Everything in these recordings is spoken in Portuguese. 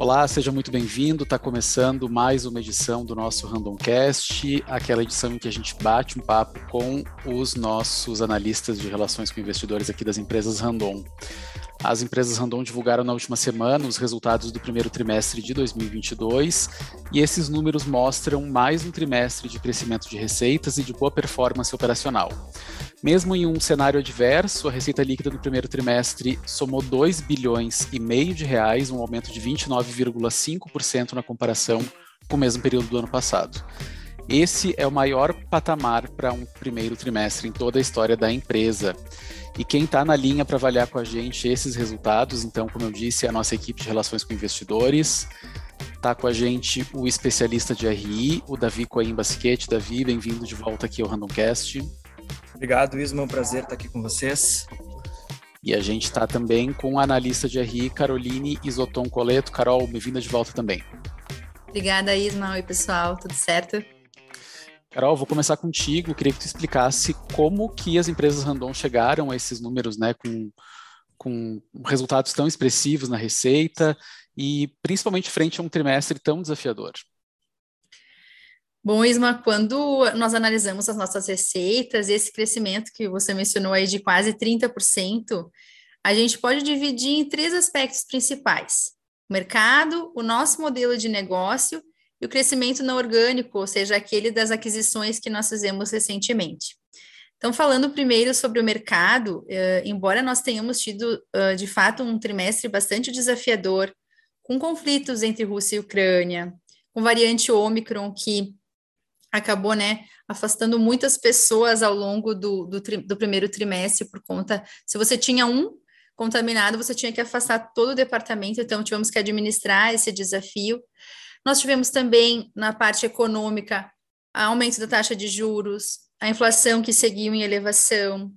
Olá, seja muito bem-vindo. Está começando mais uma edição do nosso Randomcast, aquela edição em que a gente bate um papo com os nossos analistas de relações com investidores aqui das empresas Random. As empresas Randon divulgaram na última semana os resultados do primeiro trimestre de 2022 e esses números mostram mais um trimestre de crescimento de receitas e de boa performance operacional. Mesmo em um cenário adverso, a receita líquida no primeiro trimestre somou 2 bilhões e meio de reais, um aumento de 29,5% na comparação com o mesmo período do ano passado. Esse é o maior patamar para um primeiro trimestre em toda a história da empresa. E quem está na linha para avaliar com a gente esses resultados, então, como eu disse, é a nossa equipe de relações com investidores. Está com a gente o especialista de RI, o Davi Coimbra Siquete. Davi, bem-vindo de volta aqui ao Randomcast. Obrigado, Isma. É um prazer estar aqui com vocês. E a gente está também com a analista de RI, Caroline Isoton Coleto. Carol, bem-vinda de volta também. Obrigada, Isma. Oi, pessoal. Tudo certo? Carol, vou começar contigo. Queria que tu explicasse como que as empresas random chegaram a esses números, né, com, com resultados tão expressivos na receita e principalmente frente a um trimestre tão desafiador. Bom, Isma, quando nós analisamos as nossas receitas esse crescimento que você mencionou aí de quase 30%, a gente pode dividir em três aspectos principais: o mercado, o nosso modelo de negócio e o crescimento não orgânico, ou seja, aquele das aquisições que nós fizemos recentemente. Então, falando primeiro sobre o mercado, eh, embora nós tenhamos tido, uh, de fato, um trimestre bastante desafiador, com conflitos entre Rússia e Ucrânia, com variante Ômicron, que acabou, né, afastando muitas pessoas ao longo do, do, tri, do primeiro trimestre, por conta, se você tinha um contaminado, você tinha que afastar todo o departamento, então tivemos que administrar esse desafio. Nós tivemos também, na parte econômica, aumento da taxa de juros, a inflação que seguiu em elevação.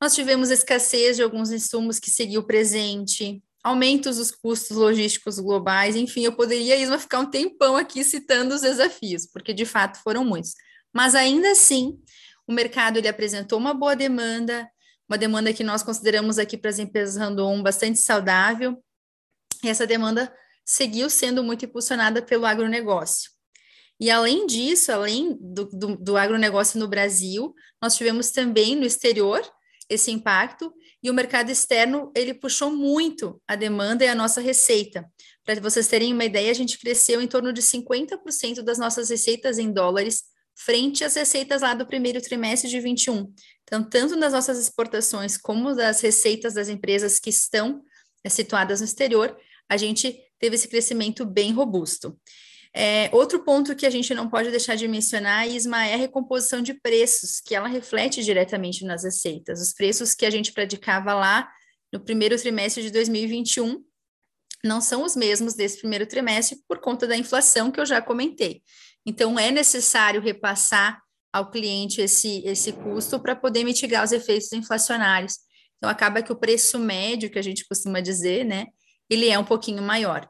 Nós tivemos escassez de alguns insumos que seguiu presente, aumentos dos custos logísticos globais, enfim, eu poderia Isma ficar um tempão aqui citando os desafios, porque de fato foram muitos. Mas ainda assim, o mercado ele apresentou uma boa demanda, uma demanda que nós consideramos aqui para as empresas random bastante saudável. E essa demanda seguiu sendo muito impulsionada pelo agronegócio. E além disso, além do, do, do agronegócio no Brasil, nós tivemos também no exterior esse impacto, e o mercado externo ele puxou muito a demanda e a nossa receita. Para vocês terem uma ideia, a gente cresceu em torno de 50% das nossas receitas em dólares frente às receitas lá do primeiro trimestre de 21. Então, tanto nas nossas exportações como das receitas das empresas que estão é, situadas no exterior, a gente teve esse crescimento bem robusto. É, outro ponto que a gente não pode deixar de mencionar, Isma, é a recomposição de preços, que ela reflete diretamente nas receitas. Os preços que a gente praticava lá no primeiro trimestre de 2021 não são os mesmos desse primeiro trimestre por conta da inflação que eu já comentei. Então, é necessário repassar ao cliente esse, esse custo para poder mitigar os efeitos inflacionários. Então, acaba que o preço médio, que a gente costuma dizer, né, ele é um pouquinho maior.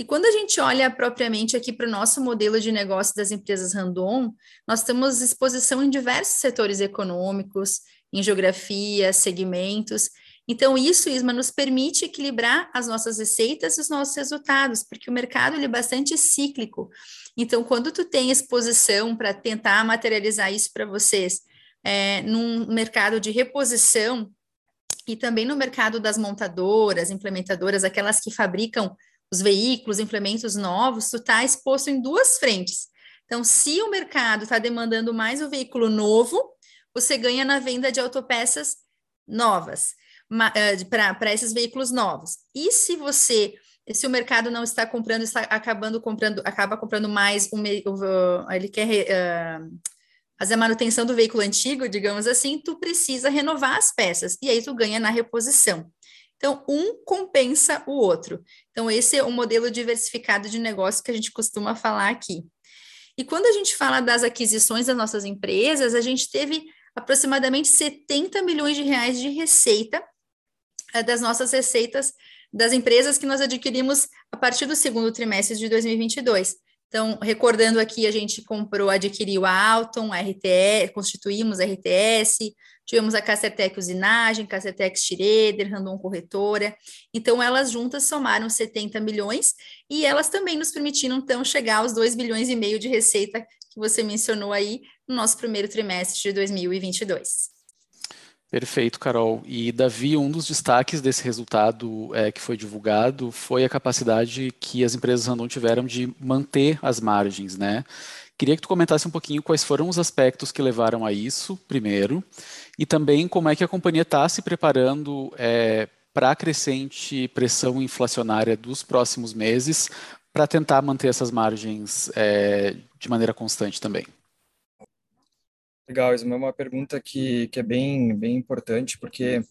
E quando a gente olha propriamente aqui para o nosso modelo de negócio das empresas random, nós temos exposição em diversos setores econômicos, em geografia, segmentos. Então, isso, Isma, nos permite equilibrar as nossas receitas e os nossos resultados, porque o mercado ele é bastante cíclico. Então, quando tu tem exposição para tentar materializar isso para vocês, é, num mercado de reposição, e também no mercado das montadoras, implementadoras, aquelas que fabricam os veículos, implementos novos, tu está exposto em duas frentes. Então, se o mercado está demandando mais o veículo novo, você ganha na venda de autopeças novas eh, para esses veículos novos. E se você, se o mercado não está comprando, está acabando comprando, acaba comprando mais, um, ele quer uh, fazer a manutenção do veículo antigo, digamos assim, tu precisa renovar as peças, e aí tu ganha na reposição. Então, um compensa o outro. Então, esse é o modelo diversificado de negócio que a gente costuma falar aqui. E quando a gente fala das aquisições das nossas empresas, a gente teve aproximadamente 70 milhões de reais de receita eh, das nossas receitas das empresas que nós adquirimos a partir do segundo trimestre de 2022. Então, recordando aqui, a gente comprou, adquiriu a Alton, a RTS, constituímos a RTS, tivemos a Cacertec Usinagem, Cacertec Schroeder, Randon Corretora. Então, elas juntas somaram 70 milhões e elas também nos permitiram, então, chegar aos 2 bilhões e meio de receita que você mencionou aí no nosso primeiro trimestre de 2022. Perfeito, Carol. E Davi, um dos destaques desse resultado é, que foi divulgado foi a capacidade que as empresas Randon tiveram de manter as margens, né? Queria que tu comentasse um pouquinho quais foram os aspectos que levaram a isso, primeiro, e também como é que a companhia está se preparando é, para a crescente pressão inflacionária dos próximos meses para tentar manter essas margens é, de maneira constante também. Legal, isso é uma pergunta que, que é bem, bem importante, porque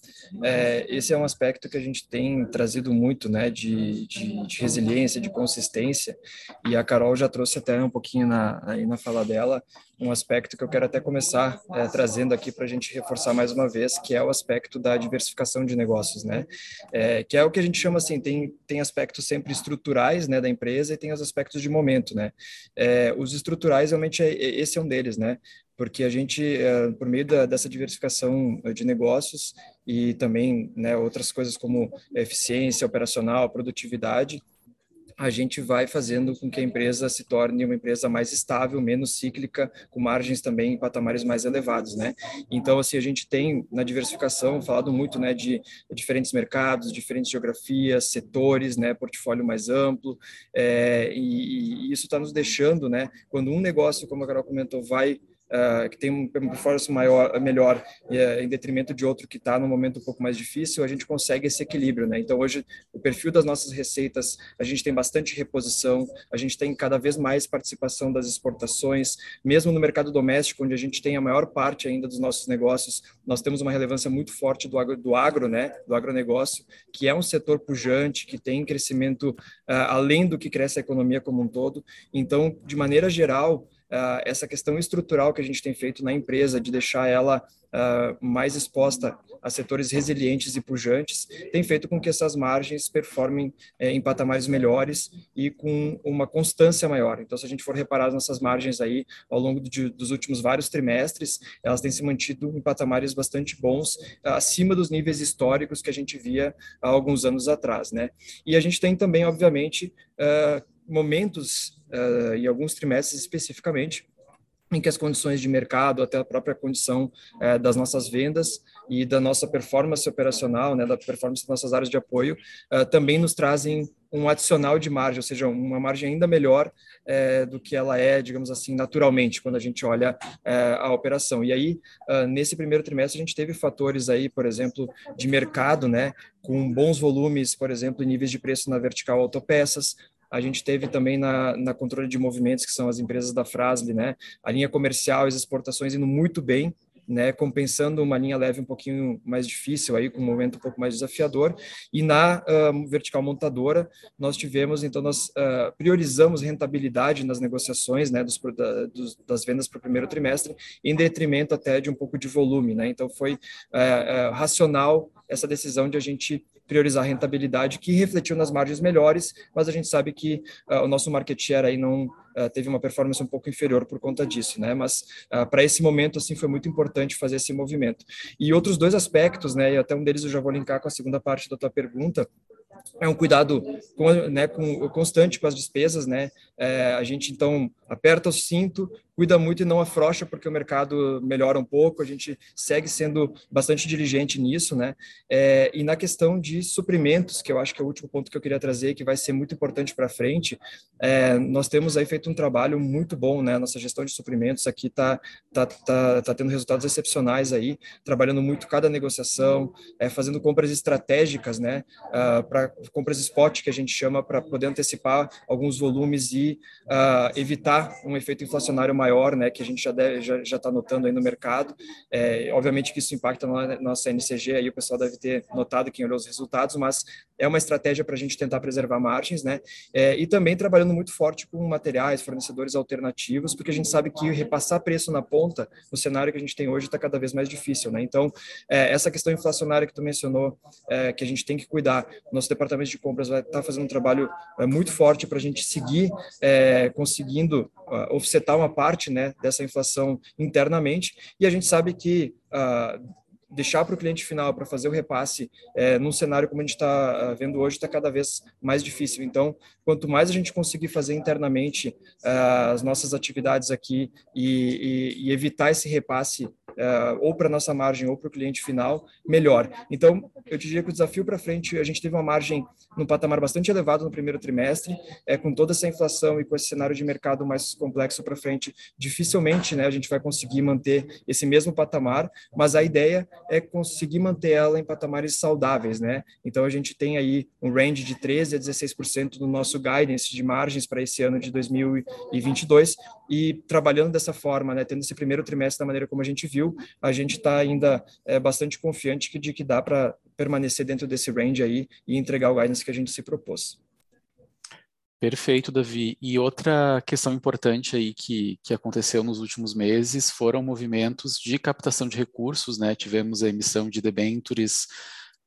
é, esse é um aspecto que a gente tem trazido muito, né, de, de, de, resiliência, de consistência, e a Carol já trouxe até um pouquinho na, aí na fala dela, um aspecto que eu quero até começar é, trazendo aqui para a gente reforçar mais uma vez, que é o aspecto da diversificação de negócios, né, é, que é o que a gente chama assim, tem, tem aspectos sempre estruturais, né, da empresa e tem os aspectos de momento, né, é, os estruturais realmente é, esse é um deles, né, porque a gente, eh, por meio da, dessa diversificação de negócios e também né, outras coisas como eficiência operacional, produtividade, a gente vai fazendo com que a empresa se torne uma empresa mais estável, menos cíclica, com margens também em patamares mais elevados, né? Então, assim, a gente tem na diversificação falado muito, né, de diferentes mercados, diferentes geografias, setores, né, portfólio mais amplo, é, e, e, isso está nos deixando, né, quando um negócio, como a Carol comentou, vai uh, que tem uma performance maior, melhor uh, em detrimento de outro que está no momento um pouco mais difícil, a gente consegue esse equilíbrio, né? Então hoje o perfil das nossas receitas, a gente tem bastante reposição, a gente tem cada vez mais participação das exportações, mesmo no mercado doméstico, onde a gente tem a maior parte ainda dos nossos negócios, nós temos uma relevância muito forte do agro, do agro né? Do agronegócio, que é um setor pujante, que tem crescimento uh, além do que cresce a economia como um todo. Então, de maneira geral, uh, essa questão estrutural que a gente tem feito na empresa, de deixar ela uh, mais exposta a setores resilientes e pujantes, tem feito com que essas margens performem eh, em patamares melhores e com uma constância maior. Então, se a gente for reparar as nossas margens aí ao longo de, dos últimos vários trimestres, elas têm se mantido em patamares bastante bons, acima dos níveis históricos que a gente via há alguns anos atrás, né? E a gente tem também, obviamente, uh, momentos uh, alguns trimestres especificamente, em que as condições de mercado, até a própria condição uh, das nossas vendas e da nossa performance operacional, né, da performance das nossas áreas de apoio, uh, também nos trazem um adicional de margem, ou seja, uma margem ainda melhor do que ela é, digamos assim, naturalmente, quando a gente olha a operação. E aí, nesse primeiro trimestre, a gente teve fatores aí, por exemplo, de mercado, né, com bons volumes, por exemplo, em níveis de preço na vertical autopeças, a gente teve também na, na controle de movimentos, que são as empresas da Frasle, né? A linha comercial e as exportações indo muito bem, né, compensando uma linha leve um pouquinho mais difícil aí com um momento um pouco mais desafiador. E na uh, vertical montadora nós tivemos então nós uh, priorizamos rentabilidade nas negociações né? Dos, da, dos, das vendas para o primeiro trimestre em detrimento até de um pouco de volume né? Então foi uh, racional essa decisão de a gente priorizar a rentabilidade, que refletiu nas margens melhores, mas a gente sabe que uh, o nosso market share aí não uh, teve uma performance um pouco inferior por conta disso, né? Mas uh, para esse momento, assim, foi muito importante fazer esse movimento. E outros dois aspectos, né? E até um deles eu já vou linkar com a segunda parte da tua pergunta, é um cuidado com, né, com, constante com as despesas, né? É, a gente então aperta o cinto, cuida muito e não afrouxa porque o mercado melhora um pouco. A gente segue sendo bastante diligente nisso, né? É, e na questão de suprimentos, que eu acho que é o último ponto que eu queria trazer, que vai ser muito importante para frente, é, nós temos aí feito um trabalho muito bom, né? Nossa gestão de suprimentos aqui está tá, tá, tá tendo resultados excepcionais aí, trabalhando muito cada negociação, é, fazendo compras estratégicas, né? Uh, para compras spot que a gente chama para poder antecipar alguns volumes e uh, evitar um efeito inflacionário maior, né, que a gente já deve, já já está notando aí no mercado. É, obviamente que isso impacta na nossa NCG, aí o pessoal deve ter notado quem olhou os resultados, mas é uma estratégia para a gente tentar preservar margens, né? É, e também trabalhando muito forte com materiais, fornecedores alternativos, porque a gente sabe que repassar preço na ponta, no cenário que a gente tem hoje, está cada vez mais difícil, né? Então, é, essa questão inflacionária que tu mencionou, é, que a gente tem que cuidar, nosso departamento de compras vai estar tá fazendo um trabalho é, muito forte para a gente seguir é, conseguindo uh, offsetar uma parte, né, dessa inflação internamente, e a gente sabe que uh, deixar para o cliente final para fazer o repasse é, num cenário como a gente está vendo hoje está cada vez mais difícil. Então, quanto mais a gente conseguir fazer internamente uh, as nossas atividades aqui e, e, e evitar esse repasse uh, ou para nossa margem ou para o cliente final, melhor. Então, eu diria que o desafio para frente, a gente teve uma margem num patamar bastante elevado no primeiro trimestre, é, com toda essa inflação e com esse cenário de mercado mais complexo para frente, dificilmente né, a gente vai conseguir manter esse mesmo patamar, mas a ideia é conseguir manter ela em patamares saudáveis, né? Então, a gente tem aí um range de 13% a 16% do nosso guidance de margens para esse ano de 2022, e trabalhando dessa forma, né, tendo esse primeiro trimestre da maneira como a gente viu, a gente está ainda é, bastante confiante de que dá para permanecer dentro desse range aí e entregar o guidance que a gente se propôs. Perfeito, Davi. E outra questão importante aí que, que aconteceu nos últimos meses foram movimentos de captação de recursos, né? Tivemos a emissão de debentures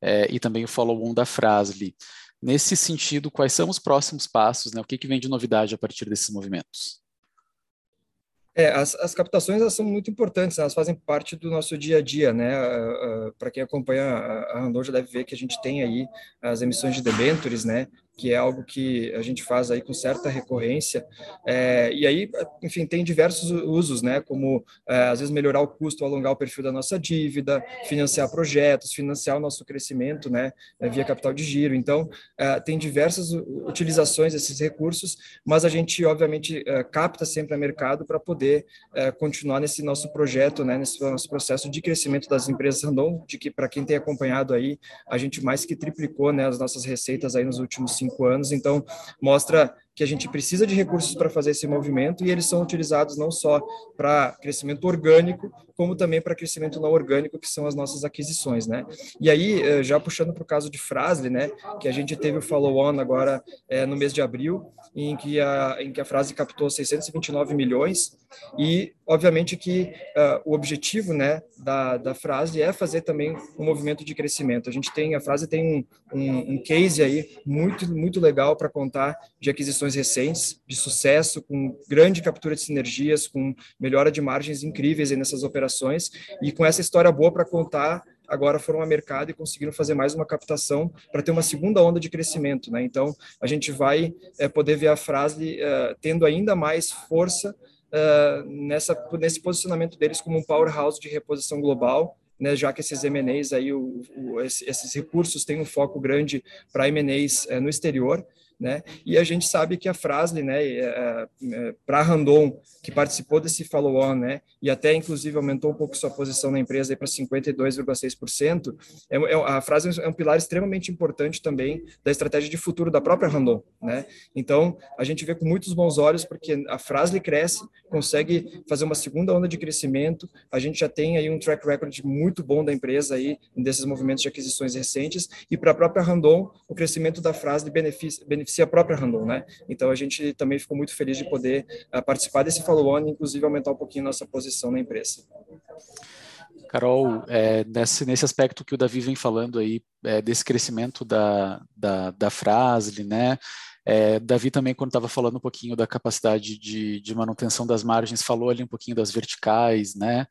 é, e também o follow-on da Frasli. Nesse sentido, quais são os próximos passos, né? O que, que vem de novidade a partir desses movimentos? É, as, as captações elas são muito importantes, elas fazem parte do nosso dia a dia, né? Uh, uh, Para quem acompanha a, a Randon já deve ver que a gente tem aí as emissões de debentures, né? Que é algo que a gente faz aí com certa recorrência. É, e aí, enfim, tem diversos usos, né? Como é, às vezes melhorar o custo, alongar o perfil da nossa dívida, financiar projetos, financiar o nosso crescimento, né? É, via capital de giro. Então, é, tem diversas utilizações desses recursos, mas a gente, obviamente, é, capta sempre a mercado para poder é, continuar nesse nosso projeto, né? Nesse nosso processo de crescimento das empresas Randon, de que, para quem tem acompanhado aí, a gente mais que triplicou, né? As nossas receitas aí nos últimos cinco anos. Então, mostra que a gente precisa de recursos para fazer esse movimento e eles são utilizados não só para crescimento orgânico, como também para crescimento não orgânico, que são as nossas aquisições, né? E aí, eh, já puxando para o caso de Frasle, né, que a gente teve o follow-on agora é, no mês de abril, em que a, em que a captou 629 milhões e, obviamente, que uh, o objetivo, né, da, da Frase é fazer também um movimento de crescimento. A gente tem, a Frase tem um, um, um case aí muito, muito legal para contar de aquisições recentes, de sucesso, com grande captura de sinergias, com melhora de margens incríveis nessas operações, e com essa história boa para contar, agora foram ao mercado e conseguiram fazer mais uma captação para ter uma segunda onda de crescimento. Né? Então, a gente vai é, poder ver a frase é, tendo ainda mais força é, nessa, nesse posicionamento deles como um powerhouse de reposição global, né, já que esses M&As aí, o, o, esses recursos têm um foco grande para M&As é, no exterior, né? E a gente sabe que a Frasle, né, é, é, para Randon, que participou desse follow-on, né, e até inclusive aumentou um pouco sua posição na empresa para 52,6%, é, é, a Frasle é um pilar extremamente importante também da estratégia de futuro da própria Randon, né? Então, a gente vê com muitos bons olhos porque a Frasle cresce, consegue fazer uma segunda onda de crescimento, a gente já tem aí um track record muito bom da empresa aí desses movimentos de aquisições recentes e para a própria Randon, o crescimento da Frasle beneficia, beneficia beneficia a própria Randon, né? Então a gente também ficou muito feliz de poder uh, participar desse follow-on, inclusive aumentar um pouquinho nossa posição na empresa. Carol, é, nesse, nesse aspecto que o Davi vem falando aí, é, desse crescimento da, da, da Frasle, né? É, Davi também, quando estava falando um pouquinho da capacidade de, de, manutenção das margens, falou ali um pouquinho das verticais, né?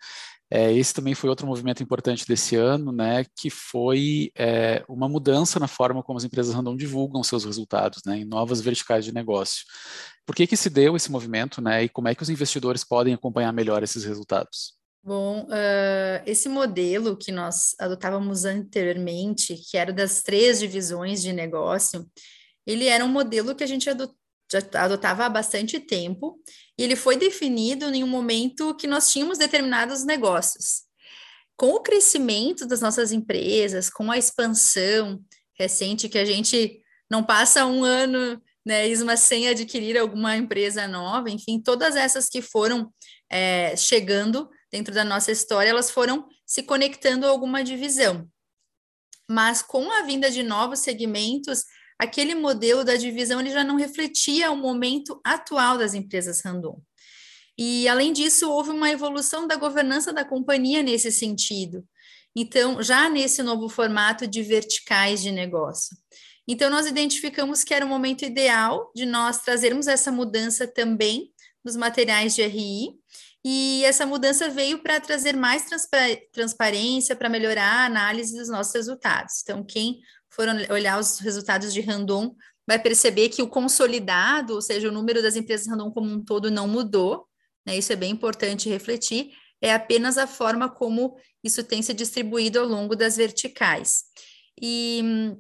É, esse também foi outro movimento importante desse ano, né, que foi é, uma mudança na forma como as empresas random divulgam seus resultados, né, em novas verticais de negócio. Por que que se deu esse movimento, né, e como é que os investidores podem acompanhar melhor esses resultados? Bom, uh, esse modelo que nós adotávamos anteriormente, que era das três divisões de negócio, ele era um modelo que a gente adotava há bastante tempo, e ele foi definido em um momento que nós tínhamos determinados negócios. Com o crescimento das nossas empresas, com a expansão recente, que a gente não passa um ano né, Isma, sem adquirir alguma empresa nova, enfim, todas essas que foram é, chegando dentro da nossa história, elas foram se conectando a alguma divisão. Mas com a vinda de novos segmentos, aquele modelo da divisão ele já não refletia o momento atual das empresas random. E, além disso, houve uma evolução da governança da companhia nesse sentido. Então, já nesse novo formato de verticais de negócio. Então, nós identificamos que era o momento ideal de nós trazermos essa mudança também nos materiais de RI, e essa mudança veio para trazer mais transparência, para melhorar a análise dos nossos resultados. Então, quem for olhar os resultados de Randon vai perceber que o consolidado, ou seja, o número das empresas Randon como um todo não mudou, né? Isso é bem importante refletir, é apenas a forma como isso tem se distribuído ao longo das verticais. E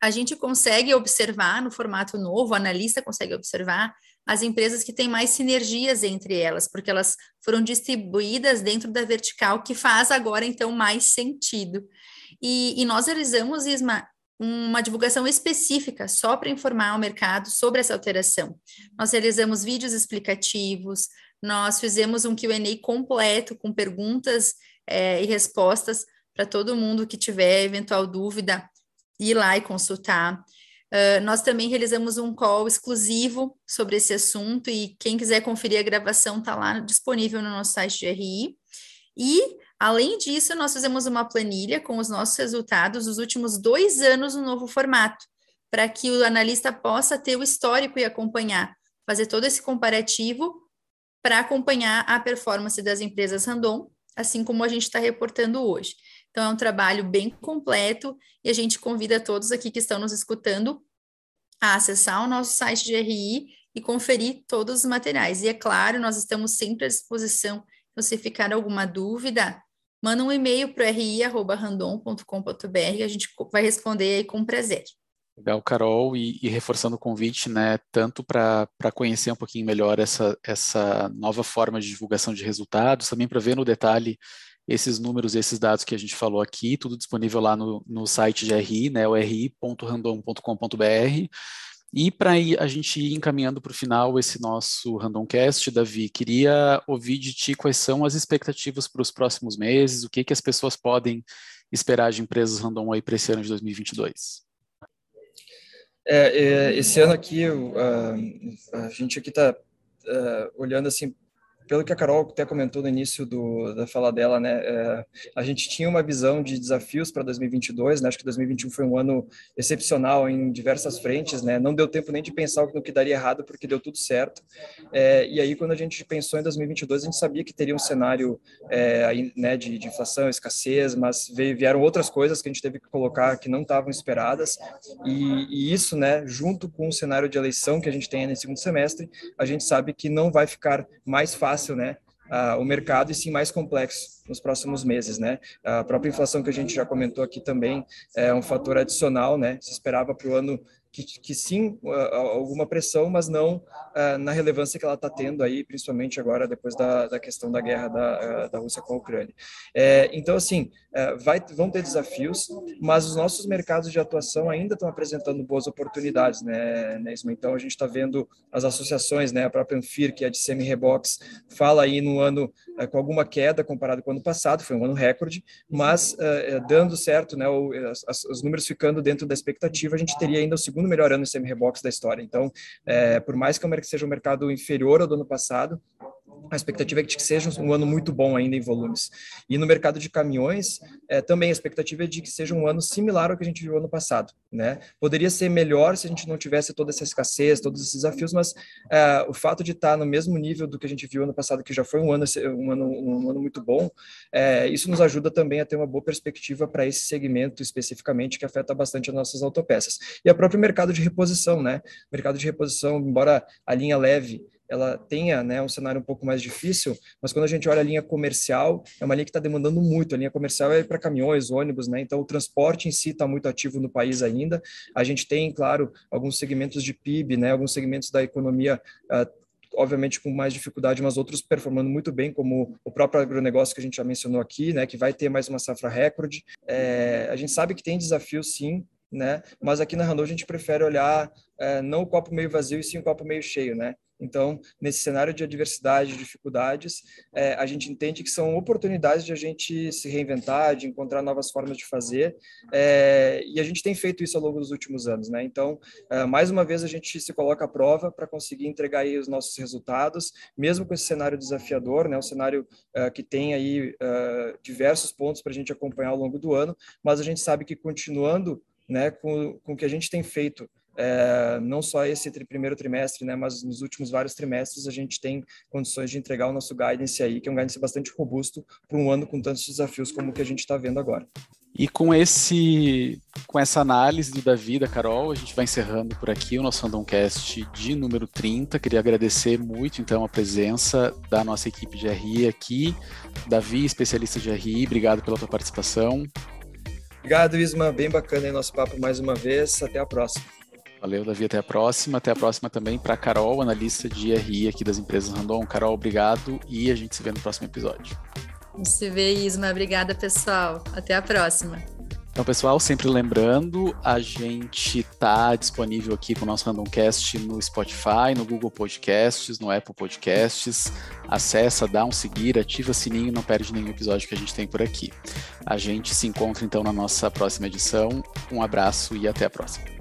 a gente consegue observar no formato novo, o analista consegue observar as empresas que têm mais sinergias entre elas, porque elas foram distribuídas dentro da vertical, que faz agora, então, mais sentido. E, e nós realizamos, Isma, uma divulgação específica só para informar o mercado sobre essa alteração. Nós realizamos vídeos explicativos, nós fizemos um QA completo com perguntas é, e respostas para todo mundo que tiver eventual dúvida ir lá e consultar. Uh, nós também realizamos um call exclusivo sobre esse assunto e quem quiser conferir a gravação está lá disponível no nosso site de RI. E, além disso, nós fizemos uma planilha com os nossos resultados dos últimos dois anos no novo formato, para que o analista possa ter o histórico e acompanhar, fazer todo esse comparativo para acompanhar a performance das empresas random, assim como a gente está reportando hoje. Então, é um trabalho bem completo e a gente convida todos aqui que estão nos escutando a acessar o nosso site de RI e conferir todos os materiais. E é claro, nós estamos sempre à disposição. Então, se ficar alguma dúvida, manda um e-mail para ri.random.com.br, a gente vai responder aí com prazer. Legal, Carol, e, e reforçando o convite, né, tanto para conhecer um pouquinho melhor essa, essa nova forma de divulgação de resultados, também para ver no detalhe esses números, esses dados que a gente falou aqui, tudo disponível lá no, no site de RI, né, o ri.random.com.br. E para a gente ir encaminhando para o final esse nosso Randomcast, Davi, queria ouvir de ti quais são as expectativas para os próximos meses, o que, que as pessoas podem esperar de empresas random aí para esse ano de 2022. É, é, esse ano aqui, a gente aqui está é, olhando assim pelo que a Carol até comentou no início do, da fala dela, né, é, a gente tinha uma visão de desafios para 2022, né, acho que 2021 foi um ano excepcional em diversas frentes, né, não deu tempo nem de pensar no que daria errado, porque deu tudo certo, é, e aí quando a gente pensou em 2022, a gente sabia que teria um cenário é, aí, né, de, de, inflação, escassez, mas veio, vieram outras coisas que a gente teve que colocar que não estavam esperadas, e, e isso, né, junto com o cenário de eleição que a gente tem nesse segundo semestre, a gente sabe que não vai ficar mais fácil fácil, né, uh, o mercado e sim mais complexo nos próximos meses, né? A própria inflação que a gente já comentou aqui também é um fator adicional, né? Se esperava para o ano que, que sim, alguma pressão, mas não na relevância que ela está tendo aí, principalmente agora depois da, da questão da guerra da, da Rússia com a Ucrânia. É, então, assim, uh, vai, vão ter desafios, mas os nossos mercados de atuação ainda estão apresentando boas oportunidades, né, né Então, a gente está vendo as associações, né, a própria Anfir, que é de semi-rebox, fala aí no ano uh, com alguma queda comparado com o ano passado, foi um ano recorde, mas dando certo, né, os números ficando dentro da expectativa, a gente teria ainda o segundo segundo melhor ano em semi-rebox da história. Então, é, por mais que o seja um mercado inferior ao do ano passado, a expectativa é que seja um ano muito bom ainda em volumes. E no mercado de caminhões, é, também a expectativa é de que seja um ano similar ao que a gente viu ano passado. Né? Poderia ser melhor se a gente não tivesse toda essa escassez, todos esses desafios, mas é, o fato de estar no mesmo nível do que a gente viu ano passado, que já foi um ano, um ano, um ano muito bom, é, isso nos ajuda também a ter uma boa perspectiva para esse segmento especificamente, que afeta bastante as nossas autopeças. E o próprio mercado de reposição, né? Mercado de reposição, embora a linha leve ela tenha né, um cenário um pouco mais difícil, mas quando a gente olha a linha comercial, é uma linha que está demandando muito. A linha comercial é para caminhões, ônibus, né? Então o transporte em si está muito ativo no país ainda. A gente tem, claro, alguns segmentos de PIB, né? Alguns segmentos da economia uh, obviamente com mais dificuldade, mas outros performando muito bem, como o próprio agronegócio que a gente já mencionou aqui, né, que vai ter mais uma safra recorde. É, a gente sabe que tem desafios, sim, né? Mas aqui na Randon a gente prefere olhar é, não o copo meio vazio e sim o copo meio cheio, né? Então, nesse cenário de adversidade, de dificuldades, é, a gente entende que são oportunidades de a gente se reinventar, de encontrar novas formas de fazer, é, e a gente tem feito isso ao longo dos últimos anos, né? Então, é, mais uma vez, a gente se coloca à prova para conseguir entregar aí os nossos resultados, mesmo com esse cenário desafiador, né? Um cenário é, que tem aí é, diversos pontos para a gente acompanhar ao longo do ano, mas a gente sabe que continuando né, com o que a gente tem feito é, não só esse tri, primeiro trimestre, né, mas nos últimos vários trimestres a gente tem condições de entregar o nosso guidance aí, que é um guidance bastante robusto para um ano com tantos desafios como o que a gente está vendo agora. E com esse, com essa análise do Davi, da Carol, a gente vai encerrando por aqui o nosso Randomcast de número 30. Queria agradecer muito, então, a presença da nossa equipe de RI aqui. Davi, especialista de RI, obrigado pela tua participação. Obrigado, Isma. Bem bacana aí nosso papo mais uma vez. Até a próxima. Valeu, Davi. Até a próxima. Até a próxima também para Carol, analista de RI aqui das empresas Randon. Carol, obrigado e a gente se vê no próximo episódio. Se vê, Isma. Obrigada, pessoal. Até a próxima. Então, pessoal, sempre lembrando, a gente está disponível aqui com o nosso Randomcast no Spotify, no Google Podcasts, no Apple Podcasts. Acessa, dá um seguir, ativa o sininho, não perde nenhum episódio que a gente tem por aqui. A gente se encontra então na nossa próxima edição. Um abraço e até a próxima.